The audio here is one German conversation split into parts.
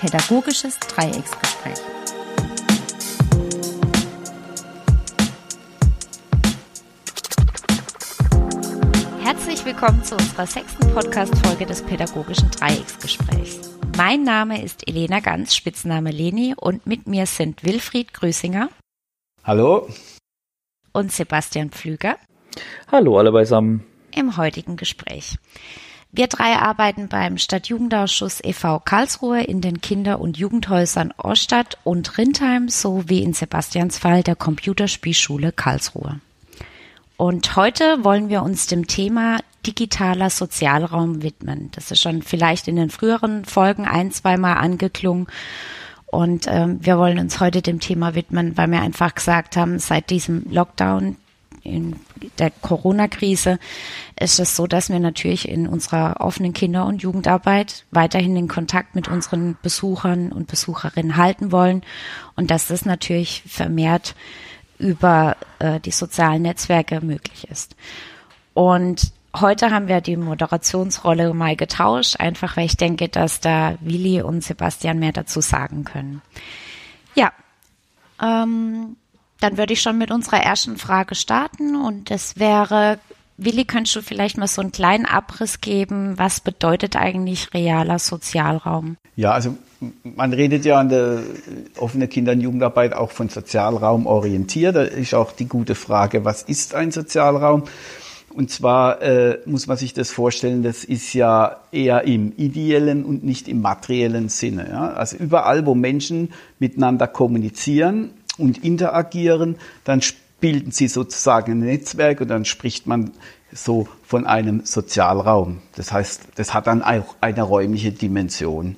Pädagogisches Dreiecksgespräch. Herzlich willkommen zu unserer sechsten Podcast-Folge des Pädagogischen Dreiecksgesprächs. Mein Name ist Elena Ganz, Spitzname Leni, und mit mir sind Wilfried Grüßinger. Hallo. Und Sebastian Pflüger. Hallo alle beisammen. Im heutigen Gespräch. Wir drei arbeiten beim Stadtjugendausschuss e.V. Karlsruhe in den Kinder- und Jugendhäusern Orstadt und Rindheim sowie in Sebastians Fall der Computerspielschule Karlsruhe. Und heute wollen wir uns dem Thema digitaler Sozialraum widmen. Das ist schon vielleicht in den früheren Folgen ein, zweimal angeklungen. Und ähm, wir wollen uns heute dem Thema widmen, weil wir einfach gesagt haben, seit diesem Lockdown, in der Corona-Krise ist es so, dass wir natürlich in unserer offenen Kinder- und Jugendarbeit weiterhin den Kontakt mit unseren Besuchern und Besucherinnen halten wollen und dass das natürlich vermehrt über äh, die sozialen Netzwerke möglich ist. Und heute haben wir die Moderationsrolle mal getauscht, einfach weil ich denke, dass da Willi und Sebastian mehr dazu sagen können. Ja, ähm, dann würde ich schon mit unserer ersten Frage starten und das wäre, Willi, könntest du vielleicht mal so einen kleinen Abriss geben? Was bedeutet eigentlich realer Sozialraum? Ja, also man redet ja an der offenen Kinder- und Jugendarbeit auch von Sozialraum orientiert. Da ist auch die gute Frage, was ist ein Sozialraum? Und zwar äh, muss man sich das vorstellen, das ist ja eher im ideellen und nicht im materiellen Sinne. Ja? Also überall, wo Menschen miteinander kommunizieren, und interagieren, dann bilden sie sozusagen ein Netzwerk und dann spricht man so von einem Sozialraum. Das heißt, das hat dann auch eine räumliche Dimension.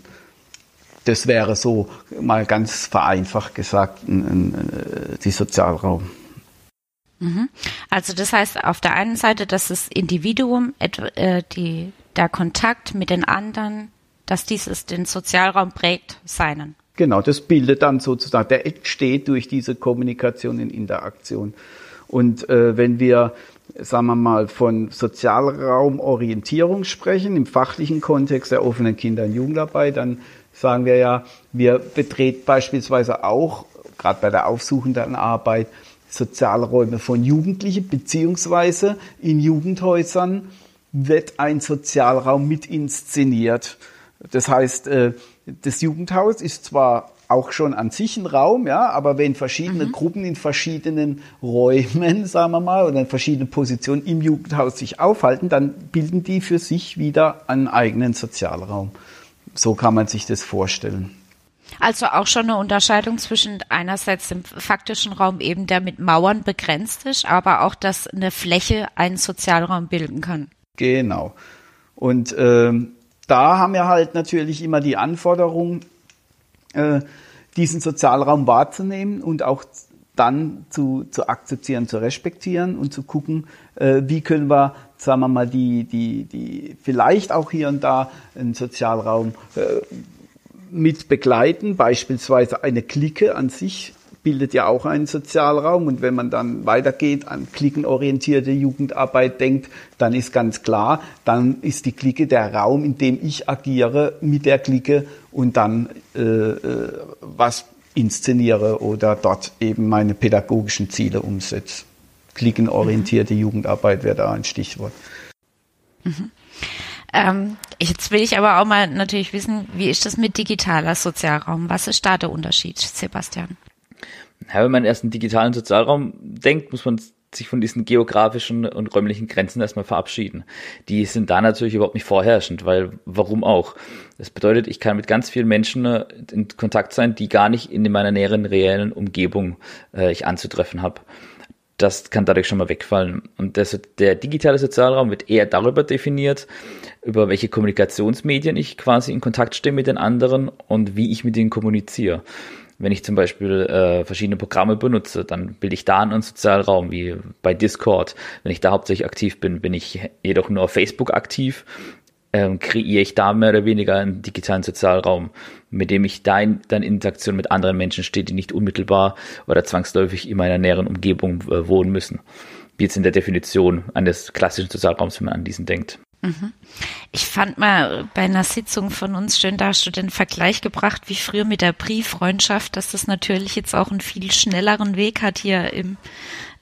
Das wäre so mal ganz vereinfacht gesagt äh, die Sozialraum. Mhm. Also das heißt auf der einen Seite, dass das Individuum, äh, die, der Kontakt mit den anderen, dass dieses den Sozialraum prägt, seinen. Genau, das bildet dann sozusagen, der entsteht durch diese Kommunikation in Interaktion. Und äh, wenn wir, sagen wir mal, von Sozialraumorientierung sprechen, im fachlichen Kontext der offenen Kinder- und Jugendarbeit, dann sagen wir ja, wir betreten beispielsweise auch, gerade bei der aufsuchenden Arbeit, Sozialräume von Jugendlichen, beziehungsweise in Jugendhäusern wird ein Sozialraum mit inszeniert. Das heißt, äh, das Jugendhaus ist zwar auch schon an sich ein Raum, ja, aber wenn verschiedene mhm. Gruppen in verschiedenen Räumen, sagen wir mal, oder in verschiedenen Positionen im Jugendhaus sich aufhalten, dann bilden die für sich wieder einen eigenen Sozialraum. So kann man sich das vorstellen. Also auch schon eine Unterscheidung zwischen einerseits dem faktischen Raum eben, der mit Mauern begrenzt ist, aber auch, dass eine Fläche einen Sozialraum bilden kann. Genau. Und ähm, da haben wir halt natürlich immer die Anforderung, äh, diesen Sozialraum wahrzunehmen und auch dann zu, zu akzeptieren, zu respektieren und zu gucken, äh, wie können wir, sagen wir mal, die, die, die vielleicht auch hier und da einen Sozialraum äh, mit begleiten, beispielsweise eine Clique an sich bildet ja auch einen Sozialraum. Und wenn man dann weitergeht, an klickenorientierte Jugendarbeit denkt, dann ist ganz klar, dann ist die Clique der Raum, in dem ich agiere mit der Clique und dann äh, äh was inszeniere oder dort eben meine pädagogischen Ziele umsetze. Klickenorientierte mhm. Jugendarbeit wäre da ein Stichwort. Mhm. Ähm, jetzt will ich aber auch mal natürlich wissen, wie ist das mit digitaler Sozialraum? Was ist da der Unterschied, Sebastian? Ja, wenn man erst einen digitalen Sozialraum denkt, muss man sich von diesen geografischen und räumlichen Grenzen erstmal verabschieden. Die sind da natürlich überhaupt nicht vorherrschend, weil warum auch? Das bedeutet, ich kann mit ganz vielen Menschen äh, in Kontakt sein, die gar nicht in meiner näheren reellen Umgebung äh, ich anzutreffen habe. Das kann dadurch schon mal wegfallen. Und das, der digitale Sozialraum wird eher darüber definiert, über welche Kommunikationsmedien ich quasi in Kontakt stehe mit den anderen und wie ich mit ihnen kommuniziere. Wenn ich zum Beispiel äh, verschiedene Programme benutze, dann bilde ich da einen Sozialraum, wie bei Discord. Wenn ich da hauptsächlich aktiv bin, bin ich jedoch nur auf Facebook aktiv, ähm, kreiere ich da mehr oder weniger einen digitalen Sozialraum, mit dem ich da in, dann in Interaktion mit anderen Menschen stehe, die nicht unmittelbar oder zwangsläufig in meiner näheren Umgebung äh, wohnen müssen. Wie jetzt in der Definition eines klassischen Sozialraums, wenn man an diesen denkt. Ich fand mal bei einer Sitzung von uns schön, da hast du den Vergleich gebracht, wie früher mit der Brieffreundschaft, dass das natürlich jetzt auch einen viel schnelleren Weg hat hier im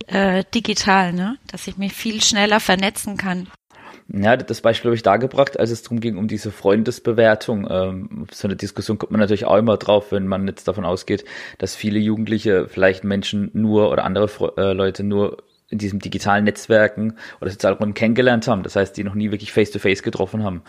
äh, Digital, ne? dass ich mich viel schneller vernetzen kann. Ja, das Beispiel habe ich da gebracht, als es darum ging, um diese Freundesbewertung. Ähm, so eine Diskussion kommt man natürlich auch immer drauf, wenn man jetzt davon ausgeht, dass viele Jugendliche vielleicht Menschen nur oder andere äh, Leute nur in diesem digitalen Netzwerken oder Sozialräumen kennengelernt haben. Das heißt, die noch nie wirklich face-to-face -face getroffen haben.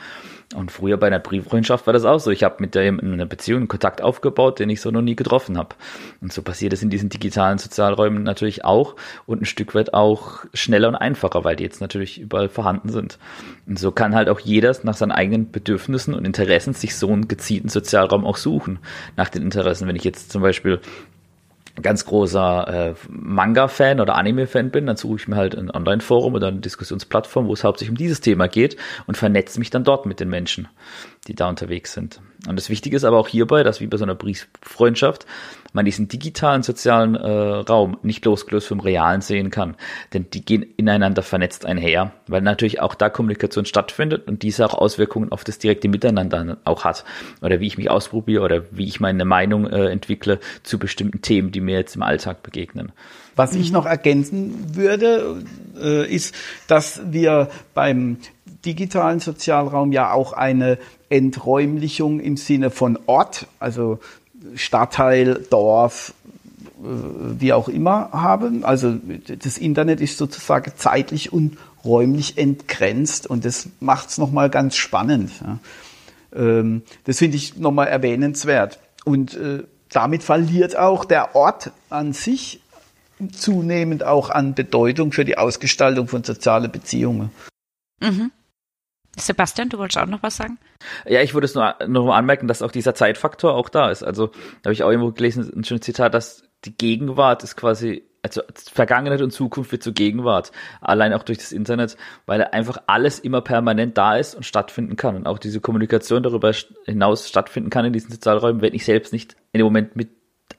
Und früher bei einer Brieffreundschaft war das auch so. Ich habe mit der eine Beziehung, einen Kontakt aufgebaut, den ich so noch nie getroffen habe. Und so passiert es in diesen digitalen Sozialräumen natürlich auch und ein Stück weit auch schneller und einfacher, weil die jetzt natürlich überall vorhanden sind. Und so kann halt auch jeder nach seinen eigenen Bedürfnissen und Interessen sich so einen gezielten Sozialraum auch suchen. Nach den Interessen. Wenn ich jetzt zum Beispiel ganz großer äh, Manga-Fan oder Anime-Fan bin, dann suche ich mir halt ein Online-Forum oder eine Diskussionsplattform, wo es hauptsächlich um dieses Thema geht und vernetze mich dann dort mit den Menschen, die da unterwegs sind. Und das Wichtige ist aber auch hierbei, dass wie bei so einer Brieffreundschaft man diesen digitalen sozialen äh, Raum nicht losgelöst vom realen sehen kann. Denn die gehen ineinander vernetzt einher, weil natürlich auch da Kommunikation stattfindet und diese auch Auswirkungen auf das direkte Miteinander auch hat. Oder wie ich mich ausprobiere oder wie ich meine Meinung äh, entwickle zu bestimmten Themen, die mir jetzt im Alltag begegnen. Was ich noch ergänzen würde, äh, ist, dass wir beim digitalen Sozialraum ja auch eine Enträumlichung im Sinne von Ort, also Stadtteil, Dorf, äh, wie auch immer haben. Also das Internet ist sozusagen zeitlich und räumlich entgrenzt und das macht es nochmal ganz spannend. Ähm, das finde ich nochmal erwähnenswert. Und äh, damit verliert auch der Ort an sich zunehmend auch an Bedeutung für die Ausgestaltung von sozialen Beziehungen. Mhm. Sebastian, du wolltest auch noch was sagen? Ja, ich würde es nur noch mal anmerken, dass auch dieser Zeitfaktor auch da ist. Also, da habe ich auch irgendwo gelesen, ein schönes Zitat, dass die Gegenwart ist quasi, also Vergangenheit und Zukunft wird zur Gegenwart. Allein auch durch das Internet, weil einfach alles immer permanent da ist und stattfinden kann. Und auch diese Kommunikation darüber hinaus stattfinden kann in diesen Sozialräumen, wenn ich selbst nicht in dem Moment mit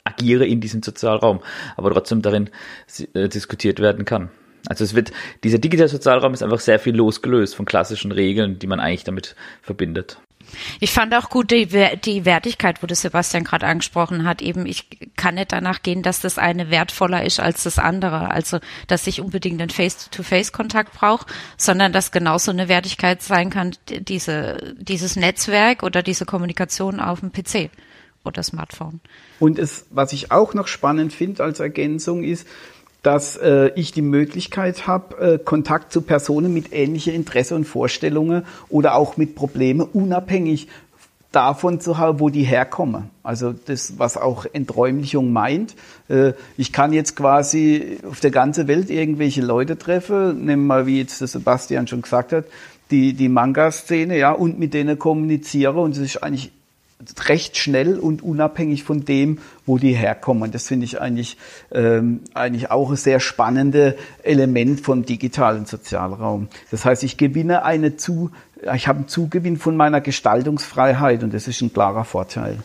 agiere in diesem Sozialraum, aber trotzdem darin äh, diskutiert werden kann. Also es wird, dieser digitale Sozialraum ist einfach sehr viel losgelöst von klassischen Regeln, die man eigentlich damit verbindet. Ich fand auch gut die, die Wertigkeit, wo das Sebastian gerade angesprochen hat. Eben, ich kann nicht danach gehen, dass das eine wertvoller ist als das andere. Also, dass ich unbedingt einen Face-to-Face-Kontakt brauche, sondern dass genauso eine Wertigkeit sein kann, diese, dieses Netzwerk oder diese Kommunikation auf dem PC oder Smartphone. Und es, was ich auch noch spannend finde als Ergänzung ist, dass äh, ich die Möglichkeit habe, äh, Kontakt zu Personen mit ähnlichen Interessen und Vorstellungen oder auch mit Problemen unabhängig davon zu haben, wo die herkommen. Also das, was auch Enträumlichung meint. Äh, ich kann jetzt quasi auf der ganzen Welt irgendwelche Leute treffen, nehmen wir mal, wie jetzt der Sebastian schon gesagt hat, die, die Manga-Szene, ja, und mit denen kommuniziere und es ist eigentlich recht schnell und unabhängig von dem, wo die herkommen. Das finde ich eigentlich, ähm, eigentlich auch ein sehr spannendes Element vom digitalen Sozialraum. Das heißt, ich gewinne eine zu, ich habe einen Zugewinn von meiner Gestaltungsfreiheit und das ist ein klarer Vorteil.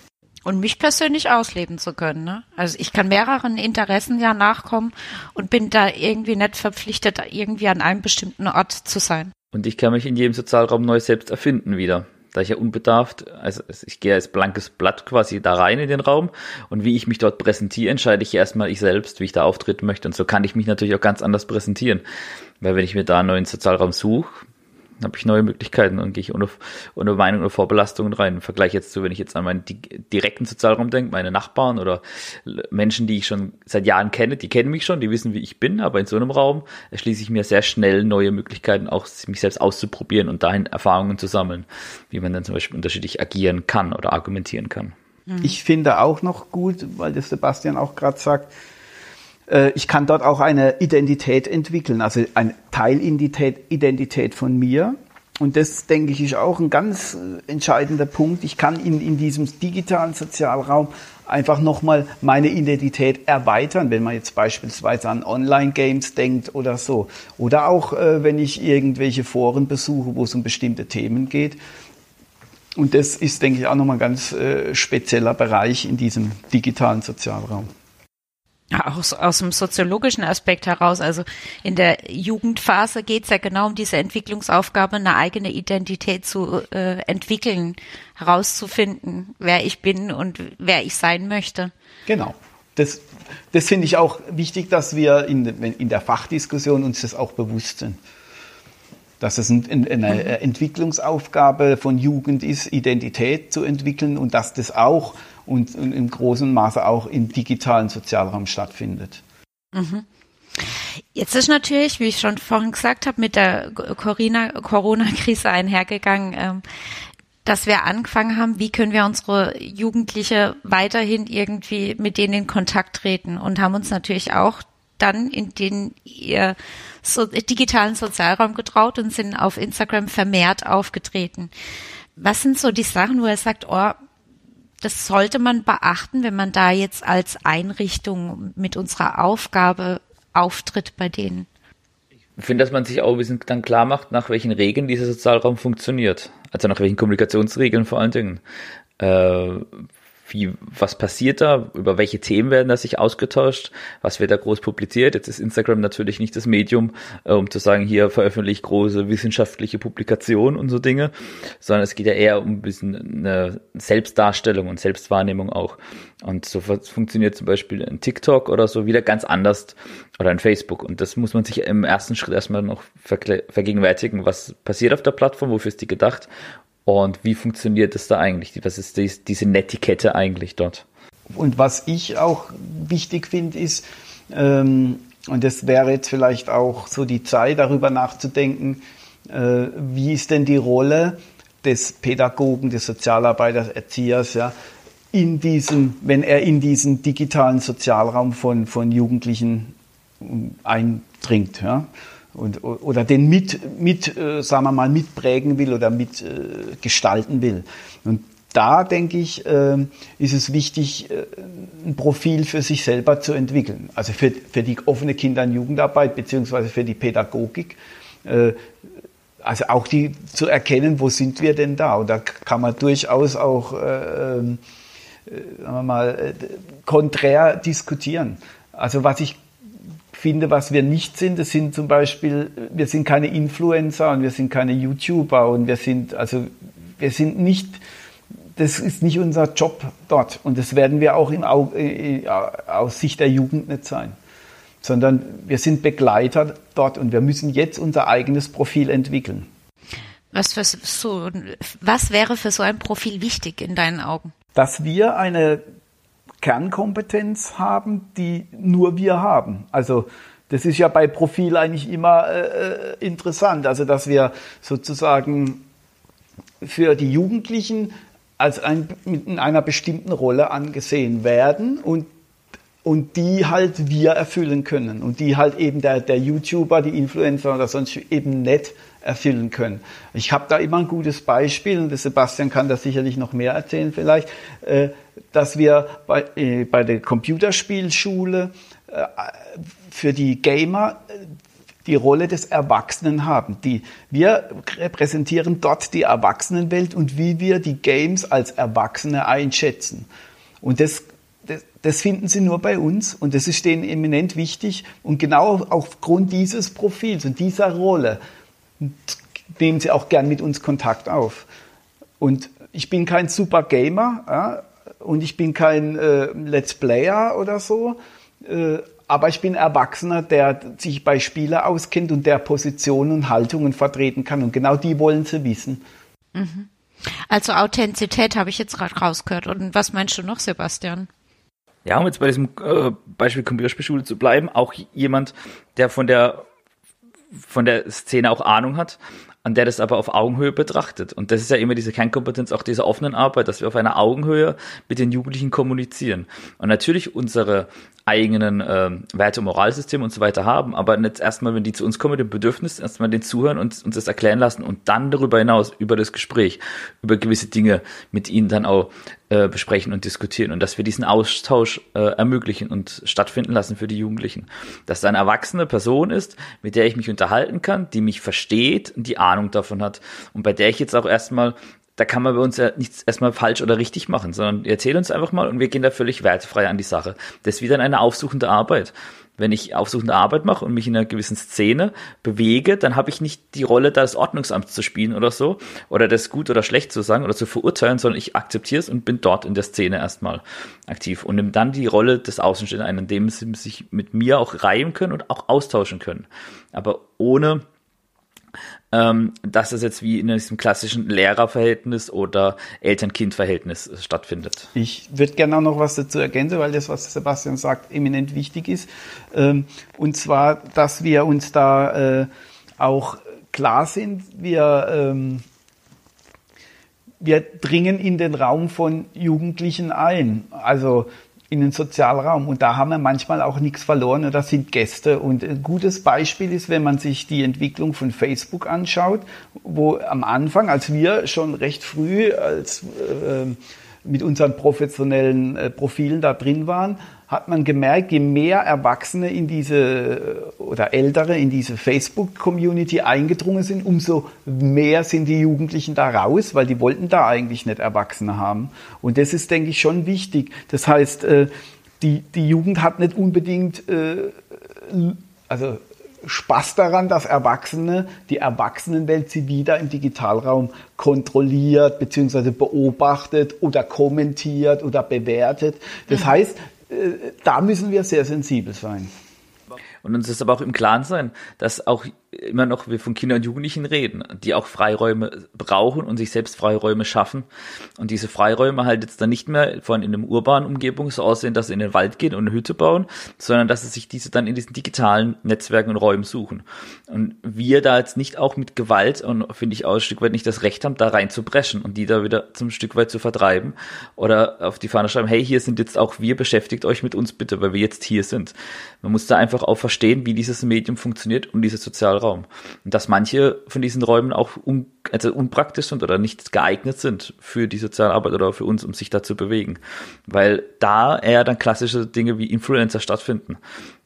Und mich persönlich ausleben zu können. Ne? Also ich kann mehreren Interessen ja nachkommen und bin da irgendwie nicht verpflichtet, irgendwie an einem bestimmten Ort zu sein. Und ich kann mich in jedem Sozialraum neu selbst erfinden wieder da ich ja unbedarft, also ich gehe als blankes Blatt quasi da rein in den Raum und wie ich mich dort präsentiere, entscheide ich erstmal ich selbst, wie ich da auftreten möchte. Und so kann ich mich natürlich auch ganz anders präsentieren. Weil wenn ich mir da einen neuen Sozialraum suche, habe ich neue Möglichkeiten und gehe ich ohne, ohne Meinung oder Vorbelastungen rein. Im Vergleich jetzt zu, wenn ich jetzt an meinen direkten Sozialraum denke, meine Nachbarn oder Menschen, die ich schon seit Jahren kenne, die kennen mich schon, die wissen, wie ich bin, aber in so einem Raum erschließe ich mir sehr schnell neue Möglichkeiten, auch mich selbst auszuprobieren und dahin Erfahrungen zu sammeln, wie man dann zum Beispiel unterschiedlich agieren kann oder argumentieren kann. Ich finde auch noch gut, weil das Sebastian auch gerade sagt, ich kann dort auch eine Identität entwickeln, also eine Teilidentität Identität von mir. Und das, denke ich, ist auch ein ganz äh, entscheidender Punkt. Ich kann in, in diesem digitalen Sozialraum einfach nochmal meine Identität erweitern, wenn man jetzt beispielsweise an Online-Games denkt oder so. Oder auch, äh, wenn ich irgendwelche Foren besuche, wo es um bestimmte Themen geht. Und das ist, denke ich, auch nochmal ein ganz äh, spezieller Bereich in diesem digitalen Sozialraum. Aus, aus dem soziologischen Aspekt heraus, also in der Jugendphase geht es ja genau um diese Entwicklungsaufgabe, eine eigene Identität zu äh, entwickeln, herauszufinden, wer ich bin und wer ich sein möchte. Genau. Das, das finde ich auch wichtig, dass wir in, in der Fachdiskussion uns das auch bewusst sind. Dass es eine Entwicklungsaufgabe von Jugend ist, Identität zu entwickeln und dass das auch und, und im großen Maße auch im digitalen Sozialraum stattfindet. Mhm. Jetzt ist natürlich, wie ich schon vorhin gesagt habe, mit der Corona-Krise einhergegangen, ähm, dass wir angefangen haben, wie können wir unsere Jugendliche weiterhin irgendwie mit denen in Kontakt treten und haben uns natürlich auch dann in den ihr so, digitalen Sozialraum getraut und sind auf Instagram vermehrt aufgetreten. Was sind so die Sachen, wo er sagt, oh, das sollte man beachten, wenn man da jetzt als Einrichtung mit unserer Aufgabe auftritt bei denen. Ich finde, dass man sich auch ein bisschen dann klar macht, nach welchen Regeln dieser Sozialraum funktioniert. Also nach welchen Kommunikationsregeln vor allen Dingen. Äh, wie, was passiert da, über welche Themen werden da sich ausgetauscht, was wird da groß publiziert. Jetzt ist Instagram natürlich nicht das Medium, äh, um zu sagen, hier veröffentlicht große wissenschaftliche Publikationen und so Dinge, sondern es geht ja eher um ein bisschen eine Selbstdarstellung und Selbstwahrnehmung auch. Und so funktioniert zum Beispiel ein TikTok oder so wieder ganz anders oder ein Facebook. Und das muss man sich im ersten Schritt erstmal noch vergegenwärtigen, was passiert auf der Plattform, wofür ist die gedacht und wie funktioniert es da eigentlich? Was ist dies, diese Netiquette eigentlich dort? Und was ich auch wichtig finde, ist, ähm, und das wäre jetzt vielleicht auch so die Zeit, darüber nachzudenken, äh, wie ist denn die Rolle des Pädagogen, des Sozialarbeiters, Erziehers, ja, in diesem, wenn er in diesen digitalen Sozialraum von, von Jugendlichen eindringt. Ja und, oder den mit, mit äh, sagen wir mal, mitprägen will oder mit äh, gestalten will. Und da denke ich, äh, ist es wichtig, ein Profil für sich selber zu entwickeln. Also für, für die offene Kinder- und Jugendarbeit beziehungsweise für die Pädagogik. Also auch die zu erkennen, wo sind wir denn da? Und da kann man durchaus auch, äh, ähm, äh, sagen wir mal, konträr diskutieren. Also was ich finde, was wir nicht sind, das sind zum Beispiel, wir sind keine Influencer und wir sind keine YouTuber und wir sind, also wir sind nicht, das ist nicht unser Job dort und das werden wir auch im, äh, aus Sicht der Jugend nicht sein, sondern wir sind Begleiter dort und wir müssen jetzt unser eigenes Profil entwickeln. Was, für so, was wäre für so ein Profil wichtig in deinen Augen? Dass wir eine Kernkompetenz haben, die nur wir haben. Also das ist ja bei Profil eigentlich immer äh, äh, interessant. Also dass wir sozusagen für die Jugendlichen als ein, in einer bestimmten Rolle angesehen werden und und die halt wir erfüllen können und die halt eben der, der YouTuber, die Influencer oder sonst eben nicht erfüllen können. Ich habe da immer ein gutes Beispiel und der Sebastian kann da sicherlich noch mehr erzählen vielleicht, äh, dass wir bei, äh, bei der Computerspielschule äh, für die Gamer die Rolle des Erwachsenen haben. Die, wir repräsentieren dort die Erwachsenenwelt und wie wir die Games als Erwachsene einschätzen. Und das, das, das finden sie nur bei uns und das ist denen eminent wichtig. Und genau aufgrund dieses Profils und dieser Rolle nehmen sie auch gern mit uns Kontakt auf. Und ich bin kein super Gamer und ich bin kein äh, Let's Player oder so, äh, aber ich bin Erwachsener, der sich bei Spielen auskennt und der Positionen und Haltungen vertreten kann. Und genau die wollen sie wissen. Mhm. Also Authentizität habe ich jetzt gerade rausgehört. Und was meinst du noch, Sebastian? Ja, um jetzt bei diesem äh, Beispiel Computerspielschule zu bleiben, auch jemand, der von der von der Szene auch Ahnung hat, an der das aber auf Augenhöhe betrachtet. Und das ist ja immer diese Kernkompetenz auch dieser offenen Arbeit, dass wir auf einer Augenhöhe mit den Jugendlichen kommunizieren. Und natürlich unsere eigenen äh, Werte- und Moralsystem und so weiter haben, aber jetzt erstmal, wenn die zu uns kommen, den Bedürfnis, erstmal den zuhören und uns das erklären lassen und dann darüber hinaus über das Gespräch, über gewisse Dinge mit ihnen dann auch äh, besprechen und diskutieren und dass wir diesen Austausch äh, ermöglichen und stattfinden lassen für die Jugendlichen. Dass da eine erwachsene Person ist, mit der ich mich unterhalten kann, die mich versteht und die Ahnung davon hat und bei der ich jetzt auch erstmal da kann man bei uns ja nichts erstmal falsch oder richtig machen, sondern erzähl uns einfach mal und wir gehen da völlig wertefrei an die Sache. Das ist wieder eine aufsuchende Arbeit wenn ich aufsuchende Arbeit mache und mich in einer gewissen Szene bewege, dann habe ich nicht die Rolle des Ordnungsamts zu spielen oder so oder das gut oder schlecht zu sagen oder zu verurteilen, sondern ich akzeptiere es und bin dort in der Szene erstmal aktiv und nehme dann die Rolle des Außenstehenden ein, in dem sie sich mit mir auch reihen können und auch austauschen können. Aber ohne ähm, dass es jetzt wie in diesem klassischen Lehrerverhältnis oder Eltern-Kind-Verhältnis stattfindet. Ich würde gerne auch noch was dazu ergänzen, weil das, was Sebastian sagt, eminent wichtig ist. Ähm, und zwar, dass wir uns da äh, auch klar sind, wir, ähm, wir dringen in den Raum von Jugendlichen ein. Also in den Sozialraum. Und da haben wir manchmal auch nichts verloren oder sind Gäste. Und ein gutes Beispiel ist, wenn man sich die Entwicklung von Facebook anschaut, wo am Anfang, als wir schon recht früh als äh, mit unseren professionellen äh, Profilen da drin waren, hat man gemerkt, je mehr Erwachsene in diese oder Ältere in diese Facebook-Community eingedrungen sind, umso mehr sind die Jugendlichen da raus, weil die wollten da eigentlich nicht Erwachsene haben. Und das ist, denke ich, schon wichtig. Das heißt, äh, die, die Jugend hat nicht unbedingt, äh, also Spaß daran, dass Erwachsene die Erwachsenenwelt sie wieder im Digitalraum kontrolliert bzw. beobachtet oder kommentiert oder bewertet. Das mhm. heißt, äh, da müssen wir sehr sensibel sein. Und uns ist aber auch im Klaren sein, dass auch immer noch wir von Kindern und Jugendlichen reden, die auch Freiräume brauchen und sich selbst Freiräume schaffen. Und diese Freiräume halt jetzt dann nicht mehr von in einem urbanen Umgebung so aussehen, dass sie in den Wald gehen und eine Hütte bauen, sondern dass sie sich diese dann in diesen digitalen Netzwerken und Räumen suchen. Und wir da jetzt nicht auch mit Gewalt und finde ich auch ein Stück weit nicht das Recht haben, da rein zu brechen und die da wieder zum Stück weit zu vertreiben oder auf die Fahne schreiben, hey, hier sind jetzt auch wir, beschäftigt euch mit uns bitte, weil wir jetzt hier sind. Man muss da einfach auch verstehen, wie dieses Medium funktioniert und dieses Sozialraum Raum. Und dass manche von diesen Räumen auch un, also unpraktisch sind oder nicht geeignet sind für die Sozialarbeit oder für uns, um sich da zu bewegen. Weil da eher dann klassische Dinge wie Influencer stattfinden,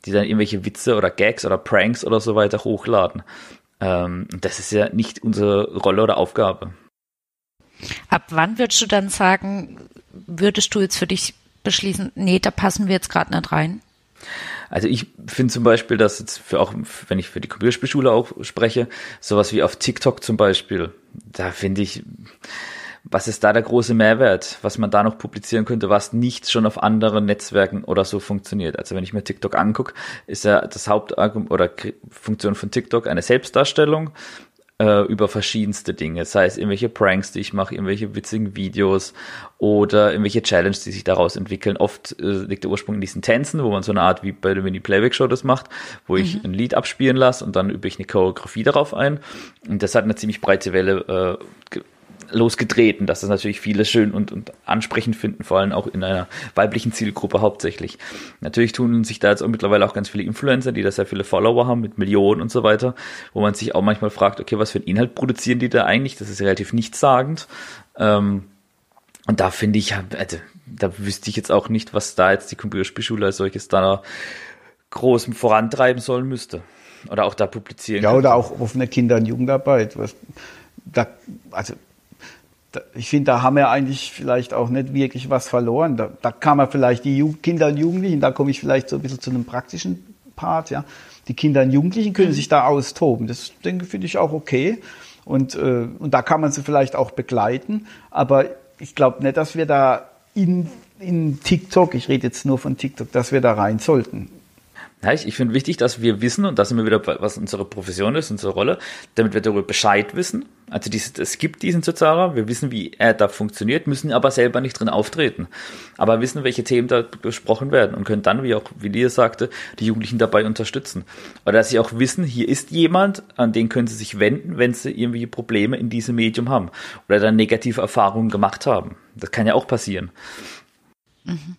die dann irgendwelche Witze oder Gags oder Pranks oder so weiter hochladen. Ähm, das ist ja nicht unsere Rolle oder Aufgabe. Ab wann würdest du dann sagen, würdest du jetzt für dich beschließen, nee, da passen wir jetzt gerade nicht rein? Also ich finde zum Beispiel, dass jetzt für auch, wenn ich für die Computerspielschule auch spreche, sowas wie auf TikTok zum Beispiel, da finde ich, was ist da der große Mehrwert, was man da noch publizieren könnte, was nicht schon auf anderen Netzwerken oder so funktioniert. Also wenn ich mir TikTok angucke, ist ja das Hauptargument oder Funktion von TikTok eine Selbstdarstellung äh, über verschiedenste Dinge, sei es irgendwelche Pranks, die ich mache, irgendwelche witzigen Videos oder irgendwelche Challenges, die sich daraus entwickeln. Oft äh, liegt der Ursprung in diesen Tänzen, wo man so eine Art wie bei der Mini-Playback-Show das macht, wo mhm. ich ein Lied abspielen lasse und dann übe ich eine Choreografie darauf ein. Und das hat eine ziemlich breite Welle äh, losgetreten, dass das natürlich viele schön und, und ansprechend finden, vor allem auch in einer weiblichen Zielgruppe hauptsächlich. Natürlich tun sich da jetzt auch mittlerweile auch ganz viele Influencer, die da sehr viele Follower haben mit Millionen und so weiter, wo man sich auch manchmal fragt, okay, was für einen Inhalt produzieren die da eigentlich? Das ist relativ nichtssagend. Ähm, und da finde ich, also, da wüsste ich jetzt auch nicht, was da jetzt die Computerspielschule als solches da groß vorantreiben sollen müsste. Oder auch da publizieren. Ja, kann. oder auch offene Kinder- und Jugendarbeit. Was, da, also ich finde, da haben wir eigentlich vielleicht auch nicht wirklich was verloren. Da, da kann man vielleicht die Jugend, Kinder und Jugendlichen, da komme ich vielleicht so ein bisschen zu einem praktischen Part, ja. Die Kinder und Jugendlichen können mhm. sich da austoben. Das denke finde ich auch okay. Und, äh, und da kann man sie vielleicht auch begleiten. Aber ich glaube nicht, dass wir da in, in TikTok, ich rede jetzt nur von TikTok, dass wir da rein sollten. Ich, ich finde wichtig, dass wir wissen, und da sind wir wieder, was unsere Profession ist, unsere Rolle, damit wir darüber Bescheid wissen. Also dieses, es gibt diesen Sozialraum, wir wissen, wie er da funktioniert, müssen aber selber nicht drin auftreten. Aber wissen, welche Themen da besprochen werden und können dann, wie auch Willi sagte, die Jugendlichen dabei unterstützen. Oder dass sie auch wissen, hier ist jemand, an den können sie sich wenden, wenn sie irgendwie Probleme in diesem Medium haben. Oder dann negative Erfahrungen gemacht haben. Das kann ja auch passieren. Mhm.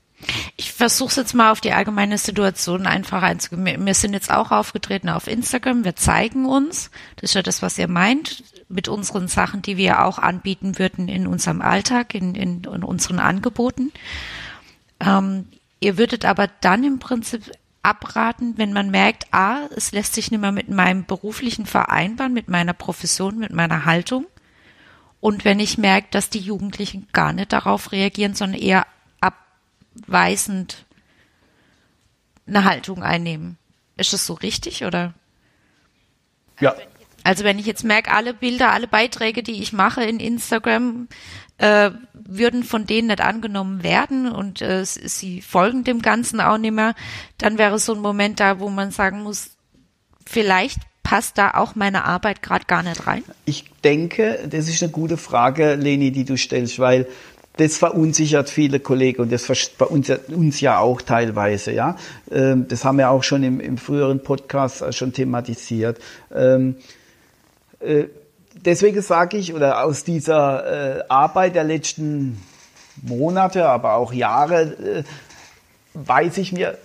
Ich versuche es jetzt mal auf die allgemeine Situation einfach einzugehen. Wir sind jetzt auch aufgetreten auf Instagram. Wir zeigen uns, das ist ja das, was ihr meint, mit unseren Sachen, die wir auch anbieten würden in unserem Alltag, in, in, in unseren Angeboten. Ähm, ihr würdet aber dann im Prinzip abraten, wenn man merkt, ah, es lässt sich nicht mehr mit meinem beruflichen vereinbaren, mit meiner Profession, mit meiner Haltung Und wenn ich merke, dass die Jugendlichen gar nicht darauf reagieren, sondern eher abweisend eine Haltung einnehmen. Ist das so richtig oder? Ja. Also wenn ich jetzt merke, alle Bilder, alle Beiträge, die ich mache in Instagram, äh, würden von denen nicht angenommen werden und äh, sie folgen dem Ganzen auch nicht mehr, dann wäre so ein Moment da, wo man sagen muss, vielleicht passt da auch meine Arbeit gerade gar nicht rein? Ich denke, das ist eine gute Frage, Leni, die du stellst, weil das verunsichert viele Kollegen und das verunsichert uns ja auch teilweise, ja. Ähm, das haben wir auch schon im, im früheren Podcast schon thematisiert. Ähm, äh, deswegen sage ich, oder aus dieser äh, Arbeit der letzten Monate, aber auch Jahre, äh, weiß ich mir,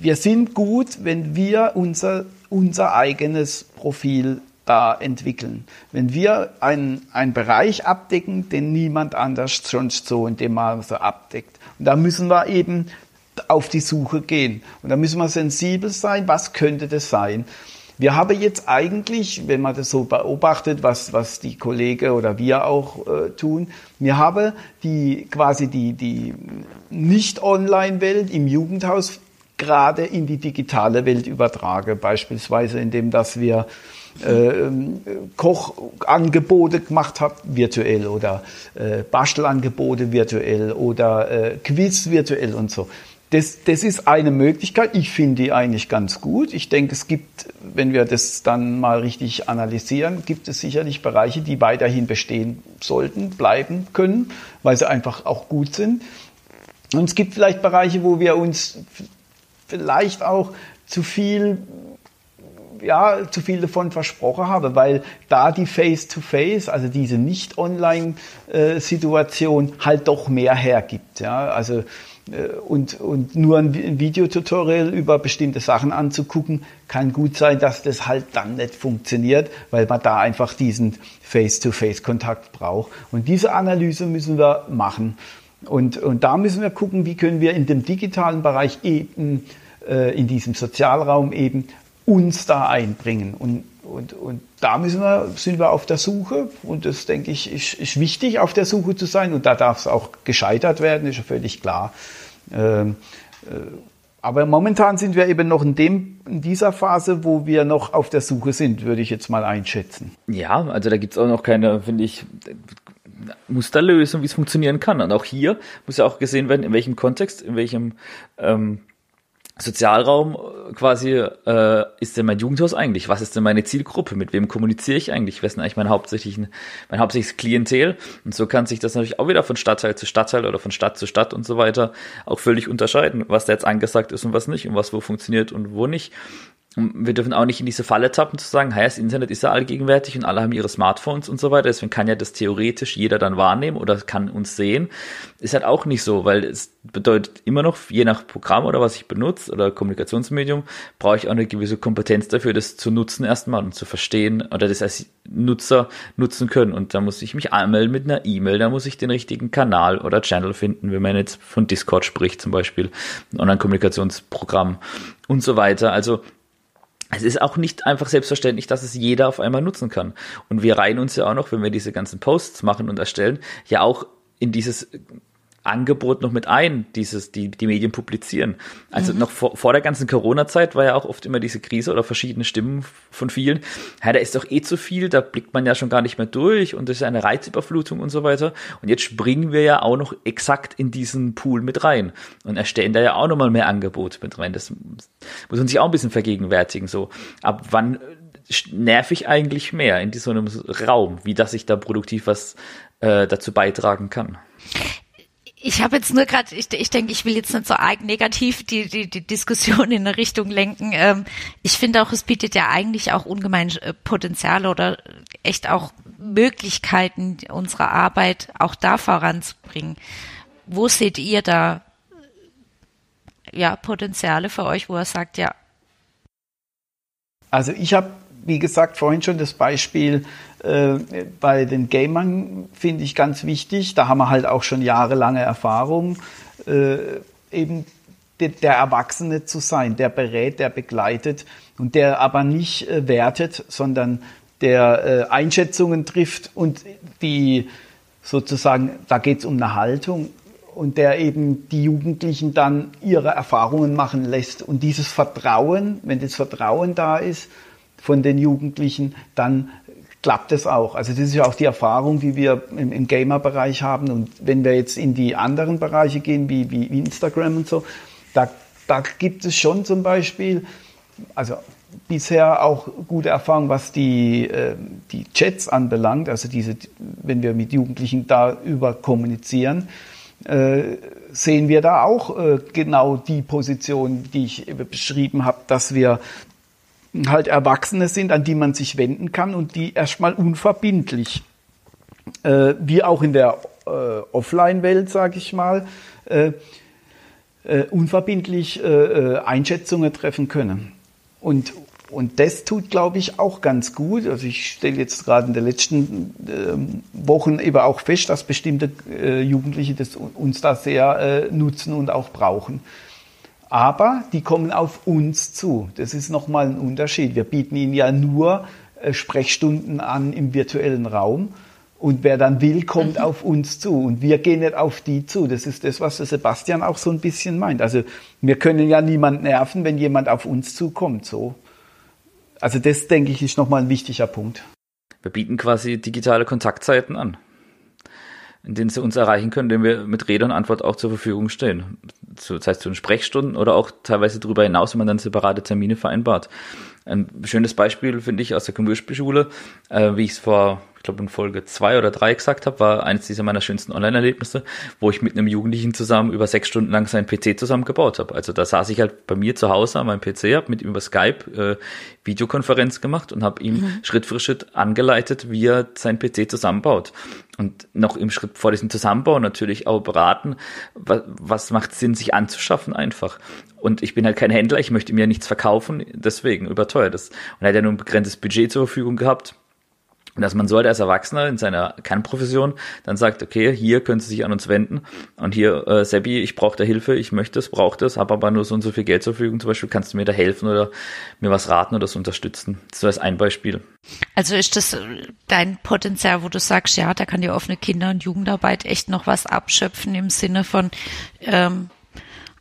wir sind gut, wenn wir unser, unser eigenes Profil da entwickeln. Wenn wir einen, einen Bereich abdecken, den niemand anders sonst so in dem Maße abdeckt. Und da müssen wir eben auf die Suche gehen. Und da müssen wir sensibel sein, was könnte das sein. Wir haben jetzt eigentlich, wenn man das so beobachtet, was, was die Kollegen oder wir auch äh, tun, wir haben die, quasi die, die Nicht-Online-Welt im Jugendhaus gerade in die digitale Welt übertragen. Beispielsweise indem, dass wir äh, Kochangebote gemacht habe, virtuell oder äh, Bastelangebote virtuell oder äh, Quiz virtuell und so. Das, das ist eine Möglichkeit. Ich finde die eigentlich ganz gut. Ich denke, es gibt, wenn wir das dann mal richtig analysieren, gibt es sicherlich Bereiche, die weiterhin bestehen sollten, bleiben können, weil sie einfach auch gut sind. Und es gibt vielleicht Bereiche, wo wir uns vielleicht auch zu viel ja, zu viel davon versprochen habe, weil da die Face-to-Face, -face, also diese Nicht-Online-Situation halt doch mehr hergibt. Ja, also äh, und, und nur ein Videotutorial über bestimmte Sachen anzugucken, kann gut sein, dass das halt dann nicht funktioniert, weil man da einfach diesen Face-to-Face-Kontakt braucht. Und diese Analyse müssen wir machen. Und, und da müssen wir gucken, wie können wir in dem digitalen Bereich eben, äh, in diesem Sozialraum eben uns da einbringen. Und, und, und da müssen wir, sind wir auf der Suche und das denke ich ist, ist wichtig, auf der Suche zu sein und da darf es auch gescheitert werden, ist ja völlig klar. Ähm, äh, aber momentan sind wir eben noch in, dem, in dieser Phase, wo wir noch auf der Suche sind, würde ich jetzt mal einschätzen. Ja, also da gibt es auch noch keine, finde ich, Musterlösung, wie es funktionieren kann. Und auch hier muss ja auch gesehen werden, in welchem Kontext, in welchem ähm, Sozialraum äh, quasi äh, ist denn mein Jugendhaus eigentlich? Was ist denn meine Zielgruppe? Mit wem kommuniziere ich eigentlich? Wer ist denn eigentlich mein hauptsächlichen, mein hauptsächliches Klientel? Und so kann sich das natürlich auch wieder von Stadtteil zu Stadtteil oder von Stadt zu Stadt und so weiter auch völlig unterscheiden, was da jetzt angesagt ist und was nicht und was wo funktioniert und wo nicht wir dürfen auch nicht in diese Falle tappen zu sagen, hey, das Internet ist ja allgegenwärtig und alle haben ihre Smartphones und so weiter, deswegen kann ja das theoretisch jeder dann wahrnehmen oder kann uns sehen. Ist halt auch nicht so, weil es bedeutet immer noch, je nach Programm oder was ich benutze oder Kommunikationsmedium, brauche ich auch eine gewisse Kompetenz dafür, das zu nutzen erstmal und zu verstehen oder das als Nutzer nutzen können. Und da muss ich mich anmelden mit einer E-Mail, da muss ich den richtigen Kanal oder Channel finden, wenn man jetzt von Discord spricht zum Beispiel, ein Online-Kommunikationsprogramm und so weiter. Also es ist auch nicht einfach selbstverständlich, dass es jeder auf einmal nutzen kann. Und wir reihen uns ja auch noch, wenn wir diese ganzen Posts machen und erstellen, ja auch in dieses Angebot noch mit ein, dieses, die, die Medien publizieren. Also mhm. noch vor, vor der ganzen Corona-Zeit war ja auch oft immer diese Krise oder verschiedene Stimmen von vielen. Ja, da ist doch eh zu viel, da blickt man ja schon gar nicht mehr durch und das ist eine Reizüberflutung und so weiter. Und jetzt springen wir ja auch noch exakt in diesen Pool mit rein und erstellen da ja auch nochmal mehr Angebot mit rein. Das muss man sich auch ein bisschen vergegenwärtigen, so. Ab wann nerv ich eigentlich mehr in so einem Raum, wie dass ich da produktiv was äh, dazu beitragen kann? Ich habe jetzt nur gerade, ich, ich denke, ich will jetzt nicht so arg negativ die, die, die Diskussion in eine Richtung lenken. Ähm, ich finde auch, es bietet ja eigentlich auch ungemein äh, Potenzial oder echt auch Möglichkeiten, unsere Arbeit auch da voranzubringen. Wo seht ihr da ja Potenziale für euch, wo er sagt, ja? Also ich habe, wie gesagt, vorhin schon das Beispiel äh, bei den Gamern finde ich ganz wichtig, da haben wir halt auch schon jahrelange Erfahrung, äh, eben der, der Erwachsene zu sein, der berät, der begleitet und der aber nicht äh, wertet, sondern der äh, Einschätzungen trifft und die sozusagen, da geht es um eine Haltung und der eben die Jugendlichen dann ihre Erfahrungen machen lässt. Und dieses Vertrauen, wenn das Vertrauen da ist von den Jugendlichen, dann klappt es auch. Also das ist ja auch die Erfahrung, die wir im, im Gamer-Bereich haben. Und wenn wir jetzt in die anderen Bereiche gehen, wie, wie Instagram und so, da, da gibt es schon zum Beispiel, also bisher auch gute Erfahrungen, was die, äh, die Chats anbelangt, also diese, wenn wir mit Jugendlichen darüber kommunizieren, äh, sehen wir da auch äh, genau die Position, die ich beschrieben habe, dass wir halt Erwachsene sind, an die man sich wenden kann und die erstmal unverbindlich, äh, wie auch in der äh, Offline-Welt, sage ich mal, äh, äh unverbindlich äh, äh, Einschätzungen treffen können. Und, und das tut, glaube ich, auch ganz gut. Also ich stelle jetzt gerade in den letzten äh, Wochen eben auch fest, dass bestimmte Jugendliche das uns da sehr nutzen und auch brauchen aber die kommen auf uns zu. Das ist nochmal ein Unterschied. Wir bieten ihnen ja nur äh, Sprechstunden an im virtuellen Raum. Und wer dann will, kommt mhm. auf uns zu. Und wir gehen nicht auf die zu. Das ist das, was der Sebastian auch so ein bisschen meint. Also wir können ja niemand nerven, wenn jemand auf uns zukommt. So. Also das, denke ich, ist nochmal ein wichtiger Punkt. Wir bieten quasi digitale Kontaktzeiten an in denen sie uns erreichen können, indem wir mit Rede und Antwort auch zur Verfügung stehen. Das heißt zu den Sprechstunden oder auch teilweise darüber hinaus, wenn man dann separate Termine vereinbart. Ein schönes Beispiel finde ich aus der Commercial-Schule, äh, wie ich es vor glaube in Folge zwei oder drei gesagt habe, war eines dieser meiner schönsten Online-Erlebnisse, wo ich mit einem Jugendlichen zusammen über sechs Stunden lang seinen PC zusammengebaut habe. Also da saß ich halt bei mir zu Hause an meinem PC, habe mit ihm über Skype äh, Videokonferenz gemacht und habe ihm mhm. Schritt für Schritt angeleitet, wie er sein PC zusammenbaut. Und noch im Schritt vor diesem Zusammenbau natürlich auch beraten, was, was macht Sinn, sich anzuschaffen einfach. Und ich bin halt kein Händler, ich möchte mir nichts verkaufen, deswegen überteuert das. Und er hat ja nur ein begrenztes Budget zur Verfügung gehabt dass man sollte als Erwachsener in seiner Kernprofession dann sagt, okay, hier können Sie sich an uns wenden und hier, äh, Sebi, ich brauche da Hilfe, ich möchte es, brauche das, habe aber nur so und so viel Geld zur Verfügung, zum Beispiel, kannst du mir da helfen oder mir was raten oder so unterstützen. So als ein Beispiel. Also ist das dein Potenzial, wo du sagst, ja, da kann die offene Kinder- und Jugendarbeit echt noch was abschöpfen im Sinne von ähm,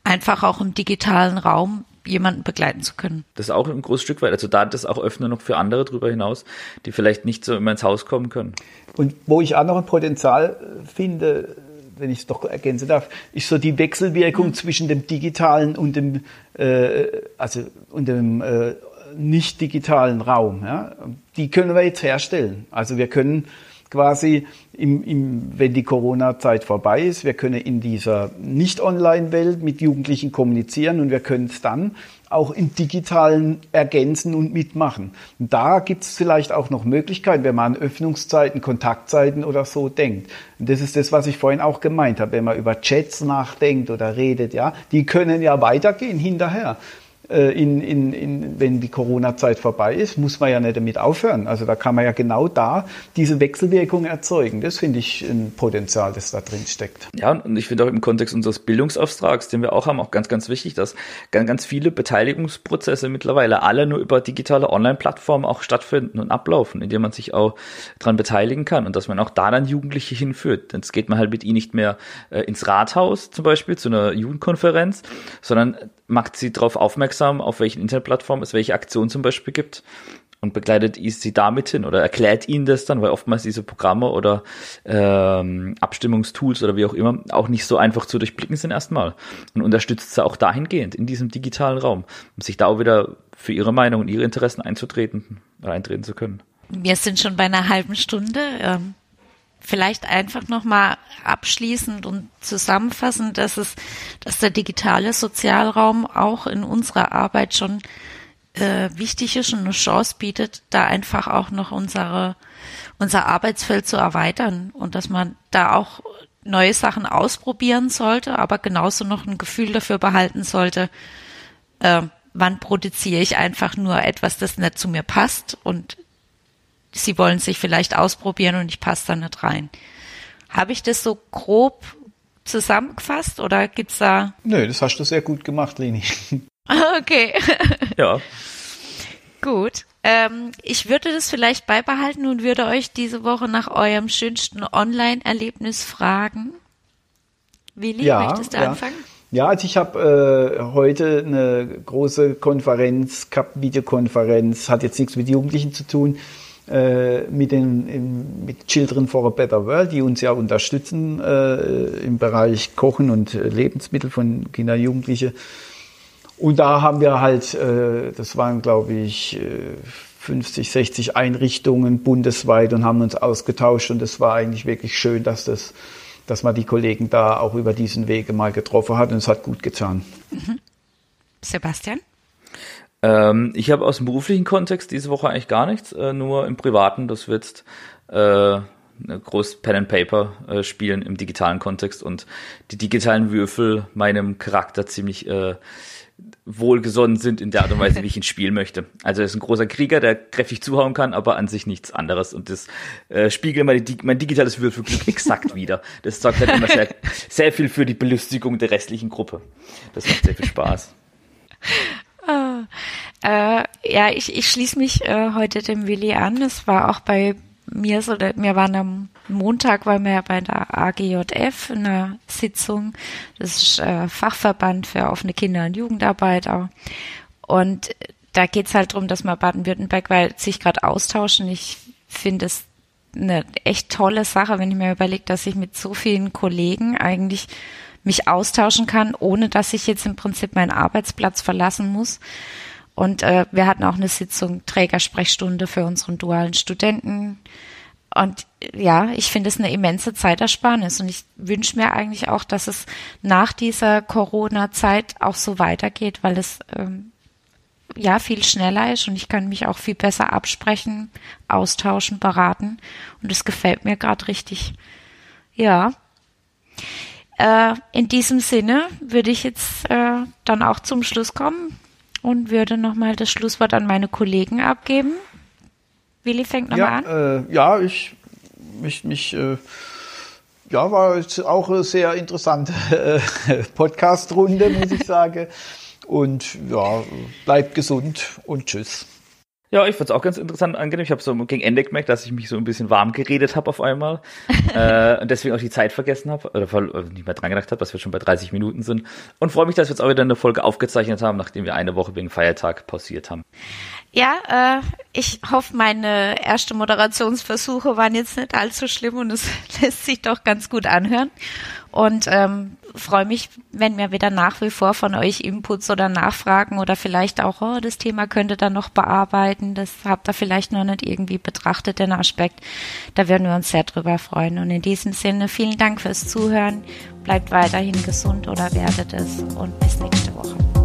einfach auch im digitalen Raum jemanden begleiten zu können. Das ist auch ein großes Stück weit. Also da das auch öffnen noch für andere darüber hinaus, die vielleicht nicht so immer ins Haus kommen können. Und wo ich auch noch ein Potenzial finde, wenn ich es doch ergänzen darf, ist so die Wechselwirkung mhm. zwischen dem digitalen und dem, äh, also und dem äh, nicht digitalen Raum. Ja? Die können wir jetzt herstellen. Also wir können quasi, im, im, wenn die Corona-Zeit vorbei ist. Wir können in dieser Nicht-Online-Welt mit Jugendlichen kommunizieren und wir können es dann auch im Digitalen ergänzen und mitmachen. Und da gibt es vielleicht auch noch Möglichkeiten, wenn man an Öffnungszeiten, Kontaktzeiten oder so denkt. Und das ist das, was ich vorhin auch gemeint habe, wenn man über Chats nachdenkt oder redet, ja, die können ja weitergehen hinterher. Äh, in, in, in, wenn die Corona-Zeit vorbei ist, muss man ja nicht damit aufhören. Also da kann man ja genau da diese Wechselwirkung erzeugen. Das finde ich ein Potenzial, das da drin steckt. Ja, und ich finde auch im Kontext unseres Bildungsauftrags, den wir auch haben, auch ganz, ganz wichtig, dass ganz, ganz viele Beteiligungsprozesse mittlerweile alle nur über digitale Online-Plattformen auch stattfinden und ablaufen, indem man sich auch daran beteiligen kann und dass man auch da dann Jugendliche hinführt. Jetzt geht man halt mit ihnen nicht mehr äh, ins Rathaus zum Beispiel zu einer Jugendkonferenz, sondern macht sie darauf aufmerksam, auf welchen Internetplattformen es welche Aktionen zum Beispiel gibt und begleitet sie damit hin oder erklärt ihnen das dann, weil oftmals diese Programme oder ähm, Abstimmungstools oder wie auch immer auch nicht so einfach zu durchblicken sind erstmal und unterstützt sie auch dahingehend in diesem digitalen Raum, um sich da auch wieder für ihre Meinung und ihre Interessen einzutreten oder eintreten zu können. Wir sind schon bei einer halben Stunde. Ähm, vielleicht einfach nochmal abschließend und zusammenfassend, dass es, dass der digitale Sozialraum auch in unserer Arbeit schon äh, wichtig ist und eine Chance bietet, da einfach auch noch unsere, unser Arbeitsfeld zu erweitern und dass man da auch neue Sachen ausprobieren sollte, aber genauso noch ein Gefühl dafür behalten sollte, äh, wann produziere ich einfach nur etwas, das nicht zu mir passt und sie wollen sich vielleicht ausprobieren und ich passe da nicht rein. Habe ich das so grob zusammengefasst oder gibt's da? Nö, das hast du sehr gut gemacht, Leni. Okay. ja. Gut. Ähm, ich würde das vielleicht beibehalten und würde euch diese Woche nach eurem schönsten Online-Erlebnis fragen. Willi, ja, möchtest du ja. anfangen? Ja, also ich habe äh, heute eine große Konferenz gehabt, Videokonferenz, hat jetzt nichts mit Jugendlichen zu tun, mit, den, mit Children for a Better World, die uns ja unterstützen äh, im Bereich Kochen und Lebensmittel von Kinder und Jugendliche. Und da haben wir halt, äh, das waren glaube ich 50, 60 Einrichtungen bundesweit und haben uns ausgetauscht und es war eigentlich wirklich schön, dass das dass man die Kollegen da auch über diesen Wege mal getroffen hat und es hat gut getan. Mhm. Sebastian? Ähm, ich habe aus dem beruflichen Kontext diese Woche eigentlich gar nichts, äh, nur im privaten, das wird äh, groß Pen and Paper äh, spielen im digitalen Kontext und die digitalen Würfel meinem Charakter ziemlich äh, wohlgesonnen sind in der Art und Weise, wie ich ihn spielen möchte. Also er ist ein großer Krieger, der kräftig zuhauen kann, aber an sich nichts anderes. Und das äh, spiegelt mein, mein digitales Würfelglück exakt wieder. Das sorgt halt immer sehr, sehr viel für die Belustigung der restlichen Gruppe. Das macht sehr viel Spaß. Oh, äh, ja, ich, ich schließe mich äh, heute dem Willi an. Es war auch bei mir so, wir waren am Montag, waren wir bei der AGJF in einer Sitzung. Das ist äh, Fachverband für offene Kinder- und Jugendarbeit auch. Und da geht's halt drum, dass man Baden-Württemberg weil sich gerade austauschen. Ich finde es eine echt tolle Sache, wenn ich mir überlege, dass ich mit so vielen Kollegen eigentlich mich austauschen kann, ohne dass ich jetzt im Prinzip meinen Arbeitsplatz verlassen muss. Und äh, wir hatten auch eine Sitzung Trägersprechstunde für unseren dualen Studenten. Und ja, ich finde es eine immense Zeitersparnis. Und ich wünsche mir eigentlich auch, dass es nach dieser Corona-Zeit auch so weitergeht, weil es ähm, ja viel schneller ist und ich kann mich auch viel besser absprechen, austauschen, beraten. Und es gefällt mir gerade richtig. Ja. Äh, in diesem Sinne würde ich jetzt äh, dann auch zum Schluss kommen und würde nochmal das Schlusswort an meine Kollegen abgeben. Willi fängt nochmal ja, an. Äh, ja, ich mich, mich äh, ja, war auch eine sehr interessante äh, Podcast-Runde, muss ich sagen. Und ja, bleibt gesund und tschüss. Ja, ich fand es auch ganz interessant und angenehm. Ich habe so gegen Ende gemerkt, dass ich mich so ein bisschen warm geredet habe auf einmal äh, und deswegen auch die Zeit vergessen habe oder äh, nicht mehr dran gedacht habe, dass wir schon bei 30 Minuten sind und freue mich, dass wir jetzt auch wieder eine Folge aufgezeichnet haben, nachdem wir eine Woche wegen Feiertag pausiert haben. Ja, äh, ich hoffe, meine erste Moderationsversuche waren jetzt nicht allzu schlimm und es lässt sich doch ganz gut anhören. Und ähm, freue mich, wenn wir wieder nach wie vor von euch Inputs oder Nachfragen oder vielleicht auch, oh, das Thema könnte dann noch bearbeiten, das habt ihr vielleicht noch nicht irgendwie betrachtet, den Aspekt. Da würden wir uns sehr drüber freuen. Und in diesem Sinne, vielen Dank fürs Zuhören. Bleibt weiterhin gesund oder werdet es und bis nächste Woche.